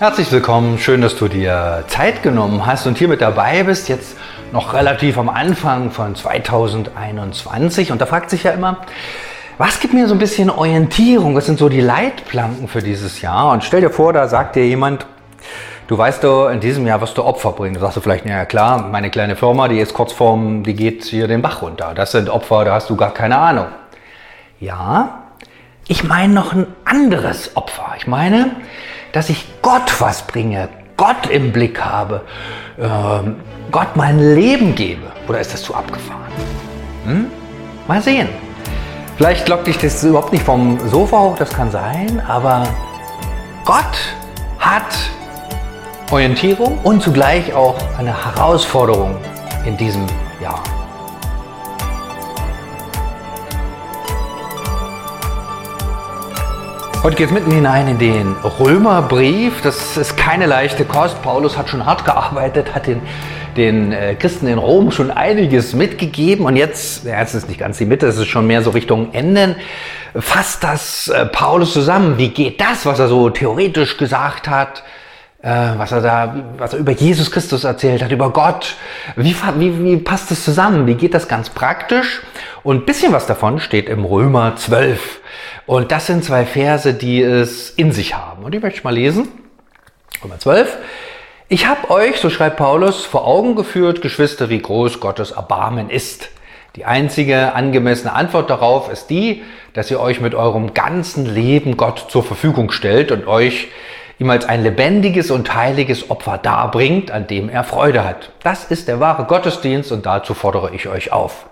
Herzlich willkommen, schön, dass du dir Zeit genommen hast und hier mit dabei bist, jetzt noch relativ am Anfang von 2021. Und da fragt sich ja immer, was gibt mir so ein bisschen Orientierung? Was sind so die Leitplanken für dieses Jahr? Und stell dir vor, da sagt dir jemand, du weißt du, in diesem Jahr wirst du Opfer bringen. Da sagst du vielleicht, ja klar, meine kleine Firma, die ist kurz vorm, die geht hier den Bach runter. Das sind Opfer, da hast du gar keine Ahnung. Ja, ich meine noch ein anderes Opfer. Ich meine, dass ich Gott was bringe, Gott im Blick habe, ähm, Gott mein Leben gebe. Oder ist das zu abgefahren? Hm? Mal sehen. Vielleicht lockt dich das überhaupt nicht vom Sofa hoch, das kann sein, aber Gott hat Orientierung und zugleich auch eine Herausforderung in diesem Jahr. Heute geht es mitten hinein in den Römerbrief. Das ist keine leichte Kost. Paulus hat schon hart gearbeitet, hat den, den äh, Christen in Rom schon einiges mitgegeben. Und jetzt, ja, jetzt ist nicht ganz die Mitte, es ist schon mehr so Richtung Enden. Fasst das äh, Paulus zusammen? Wie geht das, was er so theoretisch gesagt hat? Äh, was er da, was er über Jesus Christus erzählt hat, über Gott. Wie, wie, wie passt das zusammen? Wie geht das ganz praktisch? Und bisschen was davon steht im Römer 12. Und das sind zwei Verse, die es in sich haben. Und die möchte ich mal lesen. Römer 12. Ich habe euch, so schreibt Paulus, vor Augen geführt, Geschwister, wie groß Gottes Erbarmen ist. Die einzige angemessene Antwort darauf ist die, dass ihr euch mit eurem ganzen Leben Gott zur Verfügung stellt und euch ihm als ein lebendiges und heiliges Opfer darbringt, an dem er Freude hat. Das ist der wahre Gottesdienst und dazu fordere ich euch auf.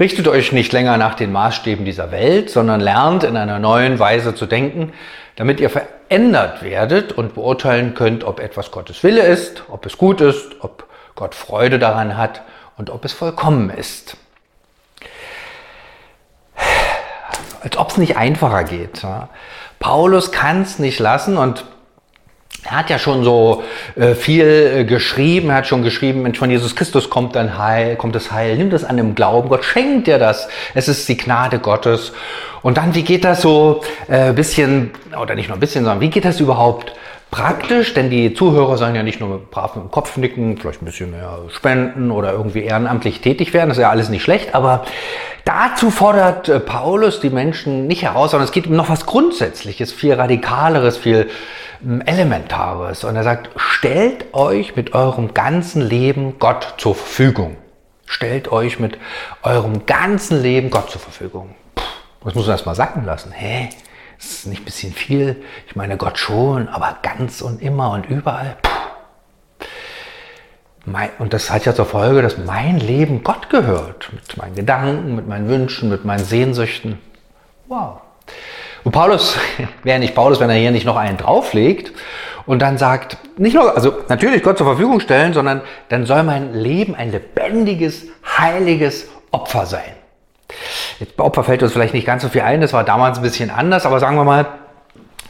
Richtet euch nicht länger nach den Maßstäben dieser Welt, sondern lernt in einer neuen Weise zu denken, damit ihr verändert werdet und beurteilen könnt, ob etwas Gottes Wille ist, ob es gut ist, ob Gott Freude daran hat und ob es vollkommen ist. Als ob es nicht einfacher geht. Paulus kann es nicht lassen und er hat ja schon so äh, viel äh, geschrieben, er hat schon geschrieben, Mensch, von Jesus Christus kommt dann Heil, kommt das Heil, nimm das an dem Glauben, Gott schenkt dir das, es ist die Gnade Gottes. Und dann, wie geht das so äh, bisschen, oder nicht nur ein bisschen, sondern wie geht das überhaupt praktisch? Denn die Zuhörer sollen ja nicht nur brav mit dem Kopf nicken, vielleicht ein bisschen mehr spenden oder irgendwie ehrenamtlich tätig werden, das ist ja alles nicht schlecht, aber dazu fordert äh, Paulus die Menschen nicht heraus, sondern es geht um noch was Grundsätzliches, viel radikaleres, viel Elementares. Und er sagt, stellt euch mit eurem ganzen Leben Gott zur Verfügung. Stellt euch mit eurem ganzen Leben Gott zur Verfügung. Puh, das muss man erst mal sacken lassen. Hä? Das ist nicht ein bisschen viel? Ich meine Gott schon, aber ganz und immer und überall. Puh. Und das hat ja zur Folge, dass mein Leben Gott gehört. Mit meinen Gedanken, mit meinen Wünschen, mit meinen Sehnsüchten. Wow. Und Paulus, wäre nicht Paulus, wenn er hier nicht noch einen drauflegt und dann sagt, nicht nur, also natürlich Gott zur Verfügung stellen, sondern dann soll mein Leben ein lebendiges, heiliges Opfer sein. Jetzt bei Opfer fällt uns vielleicht nicht ganz so viel ein, das war damals ein bisschen anders, aber sagen wir mal,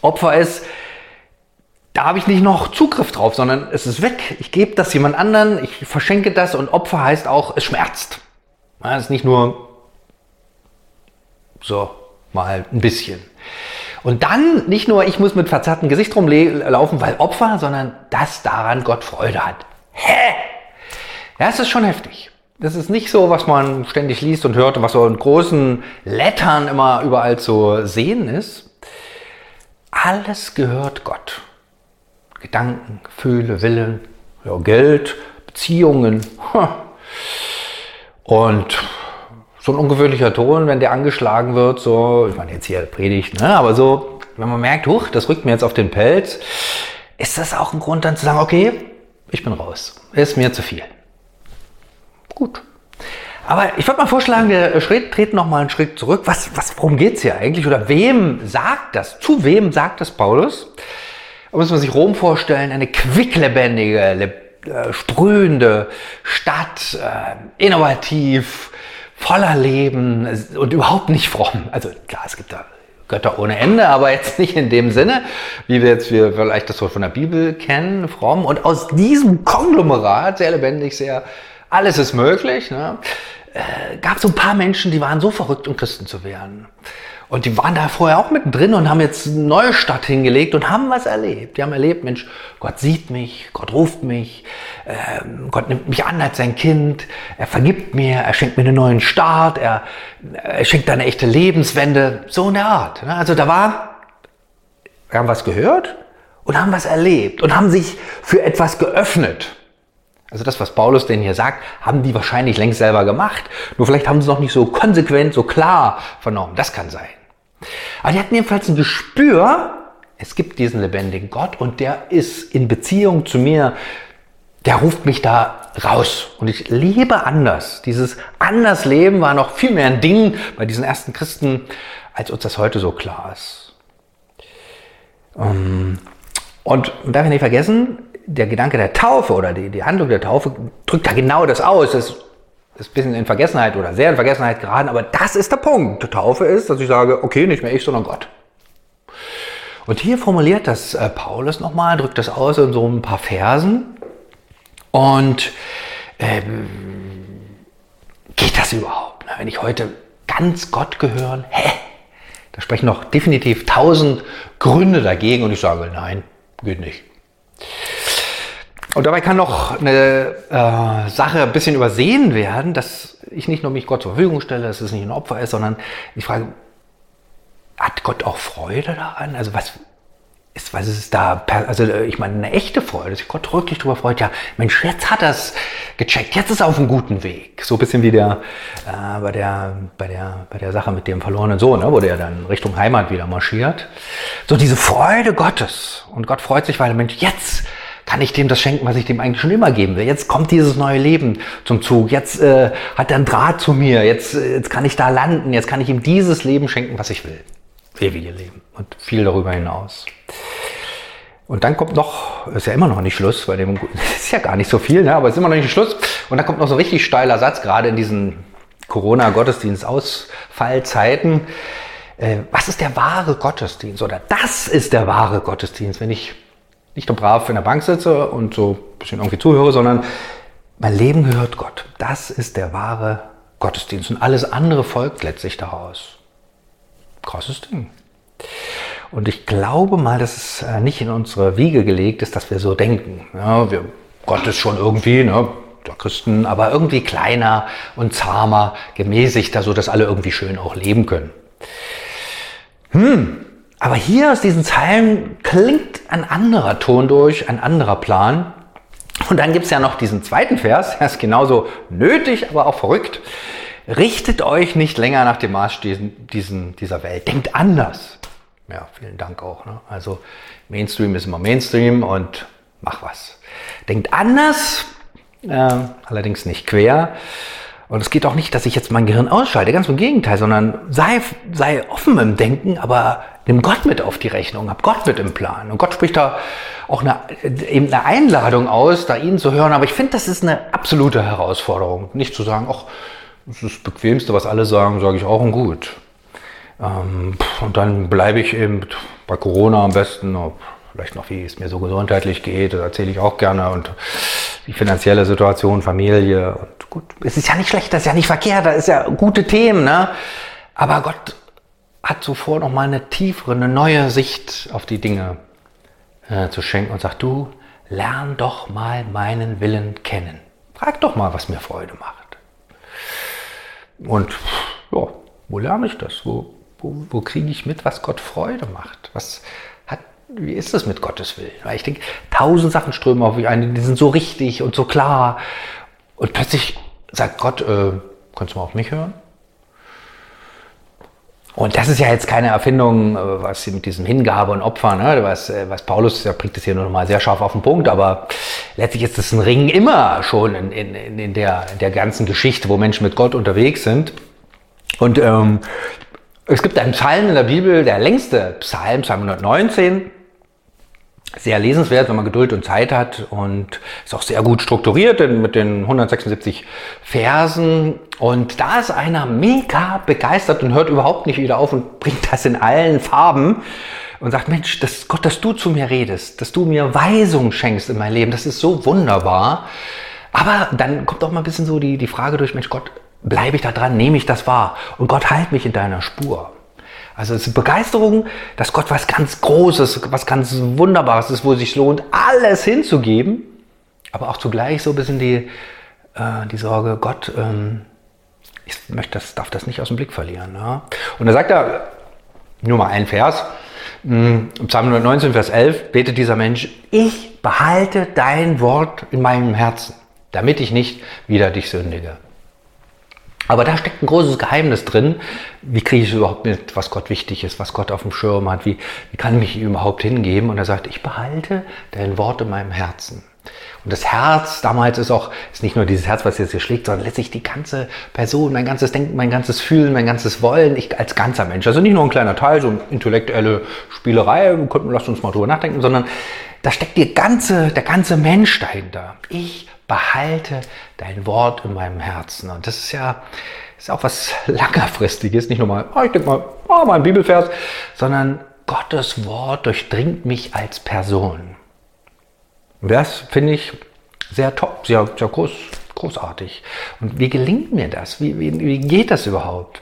Opfer ist, da habe ich nicht noch Zugriff drauf, sondern es ist weg. Ich gebe das jemand anderen, ich verschenke das und Opfer heißt auch, es schmerzt. Es ist nicht nur so, mal ein bisschen. Und dann nicht nur, ich muss mit verzerrtem Gesicht rumlaufen, weil Opfer, sondern dass daran Gott Freude hat. Hä? Das ist schon heftig. Das ist nicht so, was man ständig liest und hört und was so in großen Lettern immer überall zu sehen ist. Alles gehört Gott. Gedanken, Gefühle, Willen, ja, Geld, Beziehungen. Und so ein ungewöhnlicher Ton, wenn der angeschlagen wird, so, ich meine jetzt hier Predigt, ne, aber so, wenn man merkt, huch, das rückt mir jetzt auf den Pelz, ist das auch ein Grund dann zu sagen, okay, ich bin raus, ist mir zu viel. Gut. Aber ich würde mal vorschlagen, wir Schritt, treten noch mal einen Schritt zurück. Was, was, worum geht's hier eigentlich? Oder wem sagt das? Zu wem sagt das Paulus? Da muss man sich Rom vorstellen, eine quicklebendige, äh, sprühende Stadt, äh, innovativ, voller Leben und überhaupt nicht fromm. Also klar, es gibt da Götter ohne Ende, aber jetzt nicht in dem Sinne, wie wir jetzt wir vielleicht das so von der Bibel kennen, fromm. Und aus diesem Konglomerat, sehr lebendig, sehr, alles ist möglich, ne, äh, gab es so ein paar Menschen, die waren so verrückt, um Christen zu werden. Und die waren da vorher auch mittendrin und haben jetzt eine neue Stadt hingelegt und haben was erlebt. Die haben erlebt, Mensch, Gott sieht mich, Gott ruft mich, äh, Gott nimmt mich an als sein Kind, er vergibt mir, er schenkt mir einen neuen Start, er, er schenkt eine echte Lebenswende, so eine Art. Ne? Also da war, wir haben was gehört und haben was erlebt und haben sich für etwas geöffnet. Also das, was Paulus denn hier sagt, haben die wahrscheinlich längst selber gemacht. Nur vielleicht haben sie es noch nicht so konsequent, so klar vernommen. Das kann sein. Aber die hatten jedenfalls ein Gespür, es gibt diesen lebendigen Gott und der ist in Beziehung zu mir, der ruft mich da raus. Und ich lebe anders. Dieses anders Leben war noch viel mehr ein Ding bei diesen ersten Christen, als uns das heute so klar ist. Ähm, und darf ich nicht vergessen, der Gedanke der Taufe oder die, die Handlung der Taufe drückt da genau das aus. Das ist ein bisschen in Vergessenheit oder sehr in Vergessenheit geraten, aber das ist der Punkt. Taufe ist, dass ich sage, okay, nicht mehr ich, sondern Gott. Und hier formuliert das äh, Paulus nochmal, drückt das aus in so ein paar Versen. Und ähm, geht das überhaupt? Ne? Wenn ich heute ganz Gott gehören, hä? Da sprechen noch definitiv tausend Gründe dagegen und ich sage, nein, geht nicht. Und dabei kann noch eine äh, Sache ein bisschen übersehen werden, dass ich nicht nur mich Gott zur Verfügung stelle, dass es nicht ein Opfer ist, sondern ich frage, hat Gott auch Freude daran? Also was ist, was ist da, also ich meine, eine echte Freude, dass sich Gott wirklich darüber freut, ja, Mensch, jetzt hat er gecheckt, jetzt ist er auf einem guten Weg. So ein bisschen wie der, äh, bei, der, bei, der, bei der Sache mit dem verlorenen Sohn, ne, wo der dann Richtung Heimat wieder marschiert. So diese Freude Gottes. Und Gott freut sich, weil, Mensch, jetzt kann ich dem das schenken, was ich dem eigentlich schon immer geben will. Jetzt kommt dieses neue Leben zum Zug. Jetzt äh, hat er einen Draht zu mir. Jetzt, äh, jetzt kann ich da landen. Jetzt kann ich ihm dieses Leben schenken, was ich will. Ewige Leben und viel darüber hinaus. Und dann kommt noch, ist ja immer noch nicht Schluss, weil dem ist ja gar nicht so viel, ne, aber es ist immer noch nicht Schluss. Und dann kommt noch so ein richtig steiler Satz, gerade in diesen Corona-Gottesdienst-Ausfallzeiten. Äh, was ist der wahre Gottesdienst? Oder das ist der wahre Gottesdienst, wenn ich nicht nur brav in der Bank sitze und so ein bisschen irgendwie zuhöre, sondern mein Leben gehört Gott. Das ist der wahre Gottesdienst und alles andere folgt letztlich daraus. Krasses Ding. Und ich glaube mal, dass es äh, nicht in unsere Wiege gelegt ist, dass wir so denken. Ja, wir, Gott ist schon irgendwie, ne, der Christen, aber irgendwie kleiner und zahmer, gemäßigter, so dass alle irgendwie schön auch leben können. Hm, aber hier aus diesen Zeilen klingt ein anderer Ton durch, ein anderer Plan. Und dann gibt es ja noch diesen zweiten Vers, der ist genauso nötig, aber auch verrückt. Richtet euch nicht länger nach dem Maßstäben diesen, dieser Welt. Denkt anders. Ja, vielen Dank auch. Ne? Also Mainstream ist immer Mainstream und mach was. Denkt anders, äh, allerdings nicht quer. Und es geht auch nicht, dass ich jetzt mein Gehirn ausschalte, ganz im Gegenteil, sondern sei, sei offen im Denken, aber nimm Gott mit auf die Rechnung, hab Gott mit im Plan. Und Gott spricht da auch eine, eben eine Einladung aus, da ihn zu hören. Aber ich finde, das ist eine absolute Herausforderung. Nicht zu sagen, ach, das ist das Bequemste, was alle sagen, sage ich auch und gut. Ähm, und dann bleibe ich eben bei Corona am besten, vielleicht noch, wie es mir so gesundheitlich geht, das erzähle ich auch gerne. Und die finanzielle Situation, Familie. Und gut, es ist ja nicht schlecht, das ist ja nicht verkehrt, das ist ja gute Themen, ne? Aber Gott hat zuvor noch mal eine tiefere, eine neue Sicht auf die Dinge äh, zu schenken und sagt, du lern doch mal meinen Willen kennen. Frag doch mal, was mir Freude macht. Und ja, wo lerne ich das? Wo, wo, wo kriege ich mit, was Gott Freude macht? Was, wie ist das mit Gottes Willen? Weil ich denke, tausend Sachen strömen auf mich ein, die sind so richtig und so klar. Und plötzlich sagt Gott, äh, kannst du mal auf mich hören? Und das ist ja jetzt keine Erfindung, äh, was mit diesem Hingabe und Opfer, ne? was, äh, was Paulus, der bringt das hier nur noch sehr scharf auf den Punkt, aber letztlich ist das ein Ring immer schon in, in, in, der, in der ganzen Geschichte, wo Menschen mit Gott unterwegs sind. Und ähm, es gibt einen Psalm in der Bibel, der längste Psalm, Psalm 119, sehr lesenswert, wenn man Geduld und Zeit hat und ist auch sehr gut strukturiert mit den 176 Versen. Und da ist einer mega begeistert und hört überhaupt nicht wieder auf und bringt das in allen Farben und sagt, Mensch, das, Gott, dass du zu mir redest, dass du mir Weisung schenkst in mein Leben, das ist so wunderbar. Aber dann kommt auch mal ein bisschen so die, die Frage durch, Mensch, Gott, bleibe ich da dran, nehme ich das wahr? Und Gott, halt mich in deiner Spur. Also es ist Begeisterung, dass Gott was ganz Großes, was ganz Wunderbares ist, wo es sich lohnt, alles hinzugeben. Aber auch zugleich so ein bisschen die, äh, die Sorge, Gott, ähm, ich möchte das, darf das nicht aus dem Blick verlieren. Ja? Und da sagt er, nur mal ein Vers, hm, Psalm 119, Vers 11, betet dieser Mensch, ich behalte dein Wort in meinem Herzen, damit ich nicht wieder dich sündige. Aber da steckt ein großes Geheimnis drin. Wie kriege ich überhaupt mit, was Gott wichtig ist, was Gott auf dem Schirm hat? Wie, wie kann ich mich überhaupt hingeben? Und er sagt, ich behalte dein Wort in meinem Herzen. Und das Herz damals ist auch, ist nicht nur dieses Herz, was jetzt hier schlägt, sondern letztlich die ganze Person, mein ganzes Denken, mein ganzes Fühlen, mein ganzes Wollen, ich als ganzer Mensch. Also nicht nur ein kleiner Teil, so eine intellektuelle Spielerei, lasst uns mal drüber nachdenken, sondern da steckt die ganze, der ganze Mensch dahinter. Ich behalte dein Wort in meinem Herzen. Und das ist ja ist auch was Langerfristiges, nicht nur mal, oh, ich denke mal, oh, mal ein Bibelvers, sondern Gottes Wort durchdringt mich als Person. Das finde ich sehr top, sehr, sehr groß, großartig. Und wie gelingt mir das? Wie, wie, wie geht das überhaupt?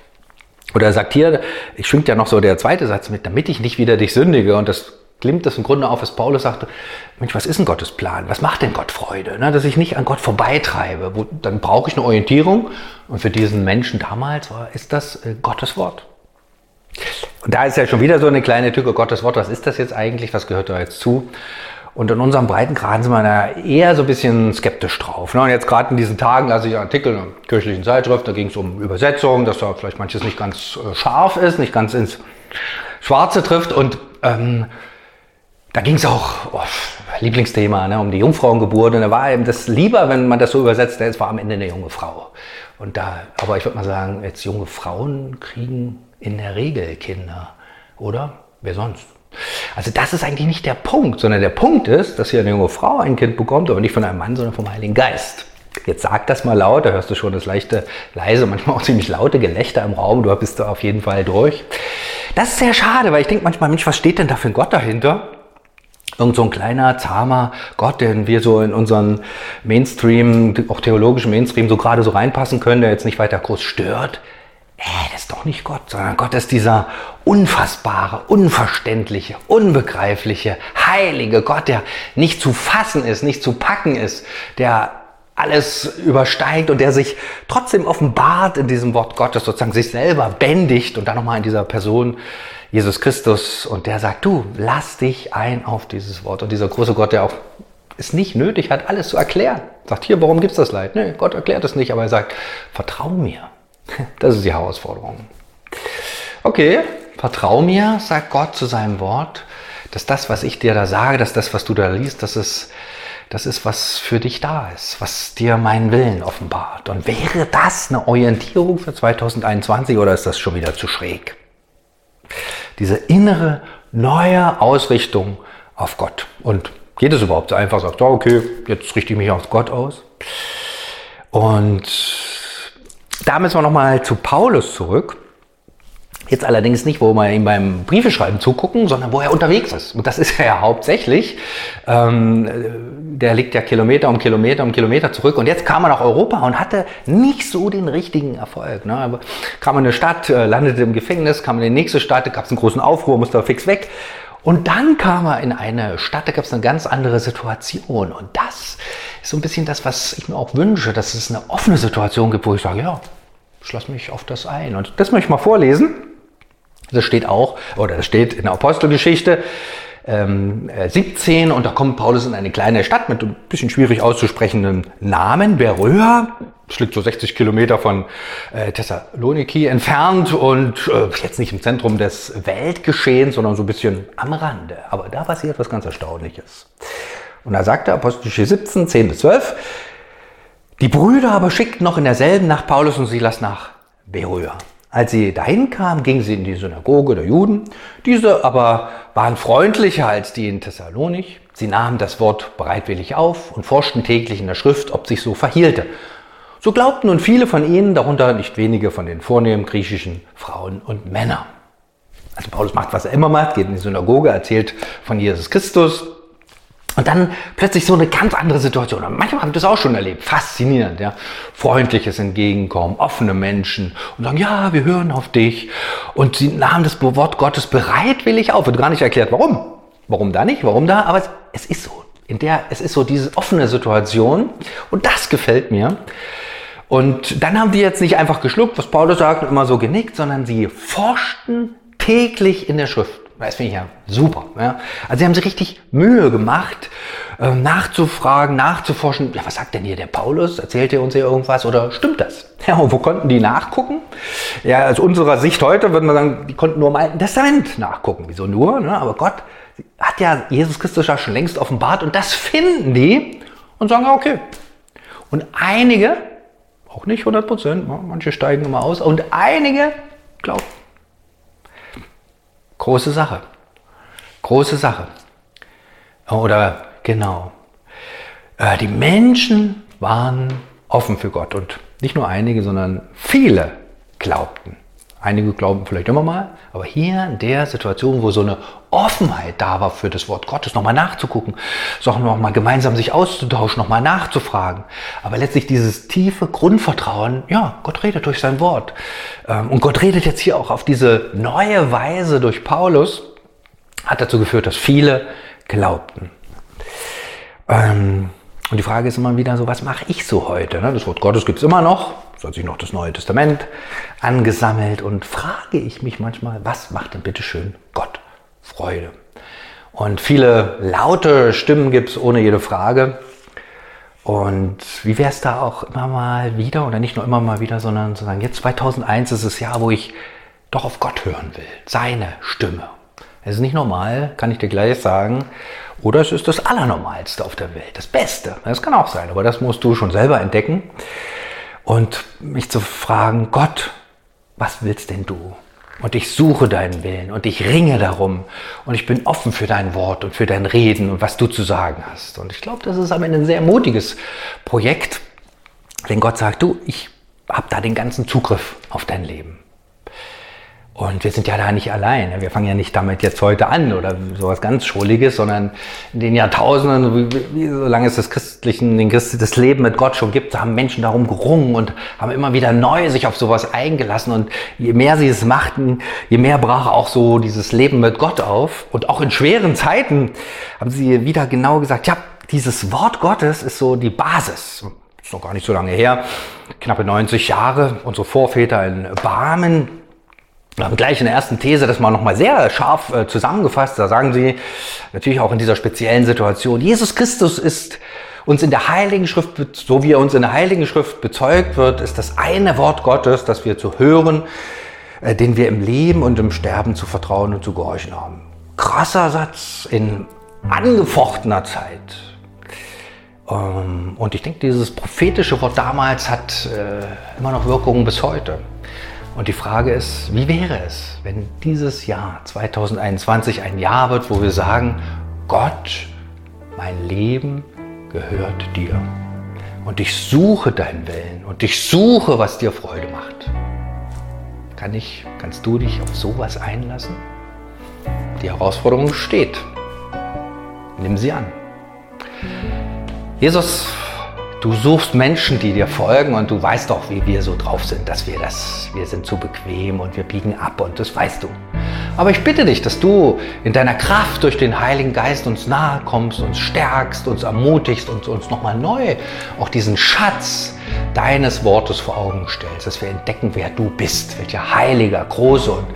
Oder er sagt hier, ich schwingt ja noch so der zweite Satz mit, damit ich nicht wieder dich sündige. Und das klimmt das im Grunde auf, was Paulus sagte, Mensch, was ist denn Gottes Plan? Was macht denn Gott Freude? Ne, dass ich nicht an Gott vorbeitreibe. Wo, dann brauche ich eine Orientierung. Und für diesen Menschen damals war, ist das äh, Gottes Wort. Und da ist ja schon wieder so eine kleine Tücke, Gottes Wort, was ist das jetzt eigentlich? Was gehört da jetzt zu? Und in unserem Breitengraden sind wir da eher so ein bisschen skeptisch drauf. Ne? Und jetzt gerade in diesen Tagen lasse ich Artikel in einer kirchlichen Zeitschrift, da ging es um Übersetzung, dass da vielleicht manches nicht ganz äh, scharf ist, nicht ganz ins Schwarze trifft. Und ähm, da ging es auch, oh, Lieblingsthema, ne, um die Jungfrauengeburt. Und da war eben das lieber, wenn man das so übersetzt, es war am Ende eine junge Frau. Und da, aber ich würde mal sagen, jetzt junge Frauen kriegen in der Regel Kinder, oder? Wer sonst? Also das ist eigentlich nicht der Punkt, sondern der Punkt ist, dass hier eine junge Frau ein Kind bekommt, aber nicht von einem Mann, sondern vom Heiligen Geist. Jetzt sag das mal laut, da hörst du schon das leichte, leise, manchmal auch ziemlich laute Gelächter im Raum, du bist da auf jeden Fall durch. Das ist sehr schade, weil ich denke manchmal, Mensch, was steht denn da für ein Gott dahinter? Irgend so ein kleiner, zahmer Gott, den wir so in unseren Mainstream, auch theologischen Mainstream so gerade so reinpassen können, der jetzt nicht weiter groß stört. Äh, das ist doch nicht Gott, sondern Gott ist dieser unfassbare, unverständliche, unbegreifliche, heilige Gott, der nicht zu fassen ist, nicht zu packen ist, der alles übersteigt und der sich trotzdem offenbart in diesem Wort Gottes, sozusagen sich selber bändigt und dann nochmal in dieser Person Jesus Christus und der sagt, du, lass dich ein auf dieses Wort. Und dieser große Gott, der auch es nicht nötig hat, alles zu erklären. Sagt, hier, warum gibt's das Leid? Nee, Gott erklärt es nicht, aber er sagt, vertrau mir. Das ist die Herausforderung. Okay, vertrau mir, sagt Gott zu seinem Wort, dass das, was ich dir da sage, dass das, was du da liest, dass es das ist, was für dich da ist, was dir meinen Willen offenbart. Und wäre das eine Orientierung für 2021 oder ist das schon wieder zu schräg? Diese innere, neue Ausrichtung auf Gott. Und geht es überhaupt so einfach? Sagt, okay, jetzt richte ich mich auf Gott aus. Und da müssen wir nochmal zu Paulus zurück. Jetzt allerdings nicht, wo wir ihm beim Briefeschreiben zugucken, sondern wo er unterwegs ist. Und das ist er ja hauptsächlich. Ähm, der liegt ja Kilometer um Kilometer um Kilometer zurück. Und jetzt kam er nach Europa und hatte nicht so den richtigen Erfolg. Ne? Aber kam in eine Stadt, äh, landete im Gefängnis, kam in die nächste Stadt, da gab es einen großen Aufruhr, musste fix weg. Und dann kam er in eine Stadt, da gab es eine ganz andere Situation. Und das ist so ein bisschen das, was ich mir auch wünsche, dass es eine offene Situation gibt, wo ich sage, ja, ich lasse mich auf das ein. Und das möchte ich mal vorlesen. Das steht auch, oder das steht in der Apostelgeschichte ähm, 17 und da kommt Paulus in eine kleine Stadt mit ein bisschen schwierig auszusprechenden Namen, Beröa. Das liegt so 60 Kilometer von äh, Thessaloniki entfernt und äh, jetzt nicht im Zentrum des Weltgeschehens, sondern so ein bisschen am Rande. Aber da passiert was ganz Erstaunliches. Und da sagt er, Apostelgeschichte 17, 10 bis 12, die Brüder aber schickten noch in derselben Nacht Paulus und Silas nach Beröa. Als sie dahin kamen, gingen sie in die Synagoge der Juden. Diese aber waren freundlicher als die in Thessalonik. Sie nahmen das Wort bereitwillig auf und forschten täglich in der Schrift, ob sich so verhielte. So glaubten nun viele von ihnen, darunter nicht wenige von den vornehmen griechischen Frauen und Männern. Also Paulus macht, was er immer macht, geht in die Synagoge, erzählt von Jesus Christus, Und dann plötzlich so eine ganz andere Situation. Und manchmal habe ich das auch schon erlebt. Faszinierend, ja. Freundliches Entgegenkommen, offene Menschen und sagen, ja, wir hören auf dich. Und sie nahmen das Wort Gottes bereitwillig auf. Wird gar nicht erklärt, warum. Warum da nicht, warum da, aber es, es ist so. In der, es ist so diese offene Situation. Und das gefällt mir. Und dann haben die jetzt nicht einfach geschluckt, was Paulus sagt, und immer so genickt, sondern sie forschten täglich in der Schrift. Das finde ich ja super. Ja. Also sie haben sich richtig Mühe gemacht, äh, nachzufragen, nachzuforschen. Ja, was sagt denn hier der Paulus? Erzählt er uns hier irgendwas oder stimmt das? Ja, und wo konnten die nachgucken? Ja, aus unserer Sicht heute würden wir sagen, die konnten nur im Alten Testament nachgucken. Wieso nur? Ne? Aber Gott hat ja Jesus Christus ja schon längst offenbart und das finden die und sagen, okay. Und einige, auch nicht 100 Prozent, manche steigen immer aus, und einige glauben. Große Sache. Große Sache. Oder genau. Äh, die Menschen waren offen für Gott und nicht nur einige, sondern viele glaubten. Einige glauben vielleicht immer mal, aber hier in der Situation, wo so eine Offenheit da war für das Wort Gottes, nochmal nachzugucken, nochmal gemeinsam sich auszutauschen, nochmal nachzufragen. Aber letztlich dieses tiefe Grundvertrauen, ja, Gott redet durch sein Wort. Ähm, und Gott redet jetzt hier auch auf diese neue Weise durch Paulus, hat dazu geführt, dass viele glaubten. Ähm, und die Frage ist immer wieder so, was mache ich so heute? Ne? Das Wort Gottes gibt es immer noch, hat sich noch das Neue Testament angesammelt und frage ich mich manchmal, was macht denn bitte schön Gott Freude? Und viele laute Stimmen gibt es ohne jede Frage. Und wie wäre es da auch immer mal wieder, oder nicht nur immer mal wieder, sondern zu sagen, jetzt 2001 ist das Jahr, wo ich doch auf Gott hören will, seine Stimme. Es ist nicht normal, kann ich dir gleich sagen. Oder es ist das Allernormalste auf der Welt, das Beste. Das kann auch sein, aber das musst du schon selber entdecken. Und mich zu fragen, Gott, was willst denn du? Und ich suche deinen Willen und ich ringe darum und ich bin offen für dein Wort und für dein Reden und was du zu sagen hast. Und ich glaube, das ist am Ende ein sehr mutiges Projekt, wenn Gott sagt, du, ich habe da den ganzen Zugriff auf dein Leben. Und wir sind ja da nicht allein. Wir fangen ja nicht damit jetzt heute an oder sowas ganz Schrulliges, sondern in den Jahrtausenden, solange es das christlichen, den Christ, das Leben mit Gott schon gibt, haben Menschen darum gerungen und haben immer wieder neu sich auf sowas eingelassen. Und je mehr sie es machten, je mehr brach auch so dieses Leben mit Gott auf. Und auch in schweren Zeiten haben sie wieder genau gesagt, ja, dieses Wort Gottes ist so die Basis. Ist noch gar nicht so lange her, knappe 90 Jahre. Unsere Vorväter in Barmen, haben gleich in der ersten These das mal nochmal sehr scharf äh, zusammengefasst. Da sagen sie natürlich auch in dieser speziellen Situation, Jesus Christus ist uns in der Heiligen Schrift, so wie er uns in der Heiligen Schrift bezeugt wird, ist das eine Wort Gottes, das wir zu hören, äh, den wir im Leben und im Sterben zu vertrauen und zu gehorchen haben. Krasser Satz in angefochtener Zeit. Ähm, und ich denke, dieses prophetische Wort damals hat äh, immer noch Wirkungen bis heute. Und die Frage ist, wie wäre es, wenn dieses Jahr 2021 ein Jahr wird, wo wir sagen, Gott, mein Leben gehört dir. Und ich suche deinen Willen und ich suche, was dir Freude macht. Kann ich, kannst du dich auf sowas einlassen? Die Herausforderung steht. Nimm sie an. Jesus Du suchst Menschen, die dir folgen und du weißt doch, wie wir so drauf sind, dass wir das, wir sind zu bequem und wir biegen ab und das weißt du. Aber ich bitte dich, dass du in deiner Kraft durch den Heiligen Geist uns nahe kommst, uns stärkst, uns ermutigst und uns nochmal neu auch diesen Schatz deines Wortes vor Augen stellst, dass wir entdecken, wer du bist, welcher heiliger, große und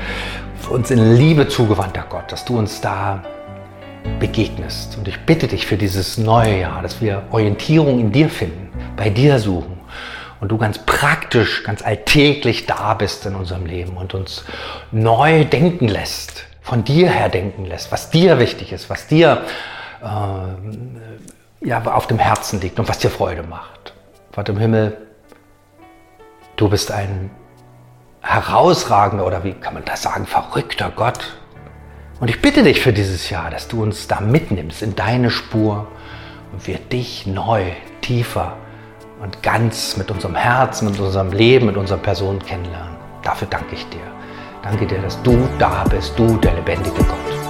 uns in Liebe zugewandter Gott, dass du uns da begegnest. Und ich bitte dich für dieses neue Jahr, dass wir Orientierung in dir finden, bei dir suchen und du ganz praktisch, ganz alltäglich da bist in unserem Leben und uns neu denken lässt, von dir her denken lässt, was dir wichtig ist, was dir äh, ja, auf dem Herzen liegt und was dir Freude macht. Vater im Himmel, du bist ein herausragender oder wie kann man das sagen, verrückter Gott, und ich bitte dich für dieses Jahr, dass du uns da mitnimmst in deine Spur und wir dich neu, tiefer und ganz mit unserem Herzen, mit unserem Leben, mit unserer Person kennenlernen. Dafür danke ich dir. Danke dir, dass du da bist, du der lebendige Gott.